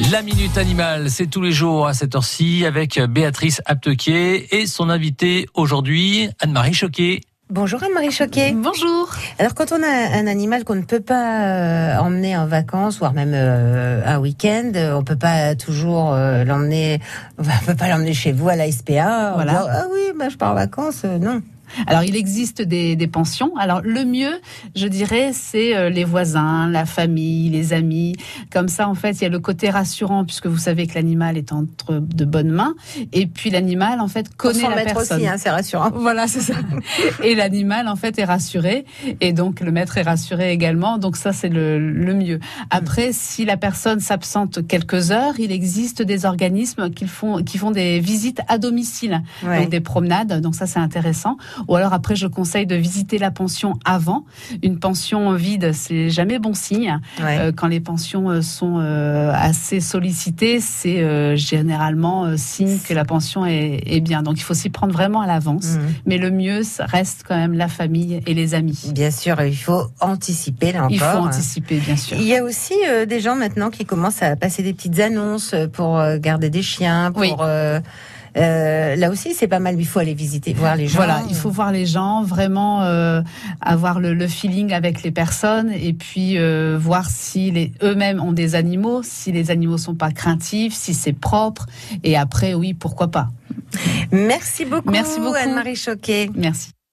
La Minute Animale, c'est tous les jours à cette heure-ci avec Béatrice Aptequier et son invitée aujourd'hui, Anne-Marie Choquet. Bonjour Anne-Marie Choquet. Bonjour. Alors quand on a un animal qu'on ne peut pas euh, emmener en vacances, voire même euh, un week-end, on peut pas toujours euh, l'emmener, on peut pas l'emmener chez vous à la SPA. Voilà. ah oui, bah, je pars en vacances, non. Alors, il existe des, des, pensions. Alors, le mieux, je dirais, c'est euh, les voisins, la famille, les amis. Comme ça, en fait, il y a le côté rassurant puisque vous savez que l'animal est entre de bonnes mains. Et puis, l'animal, en fait, connaît Pour la maître personne. aussi, hein, c'est rassurant. Voilà, c'est ça. Et l'animal, en fait, est rassuré. Et donc, le maître est rassuré également. Donc, ça, c'est le, le mieux. Après, si la personne s'absente quelques heures, il existe des organismes qui font, qui font des visites à domicile. Ouais. Donc, des promenades. Donc, ça, c'est intéressant. Ou alors après, je conseille de visiter la pension avant. Une pension vide, c'est jamais bon signe. Ouais. Euh, quand les pensions euh, sont euh, assez sollicitées, c'est euh, généralement signe que la pension est, est bien. Donc il faut s'y prendre vraiment à l'avance. Mhm. Mais le mieux reste quand même la famille et les amis. Bien sûr, il faut anticiper là encore. Il faut anticiper, bien sûr. Il y a aussi des gens maintenant qui commencent à passer des petites annonces pour garder des chiens, pour Oui. Euh, là aussi c'est pas mal. Il faut aller visiter, voir les gens. Voilà, il faut voir les gens, vraiment euh, avoir le, le feeling avec les personnes et puis euh, voir si les eux-mêmes ont des animaux, si les animaux sont pas craintifs, si c'est propre. Et après, oui, pourquoi pas. Merci beaucoup, Merci beaucoup. Anne-Marie Choquet. Merci.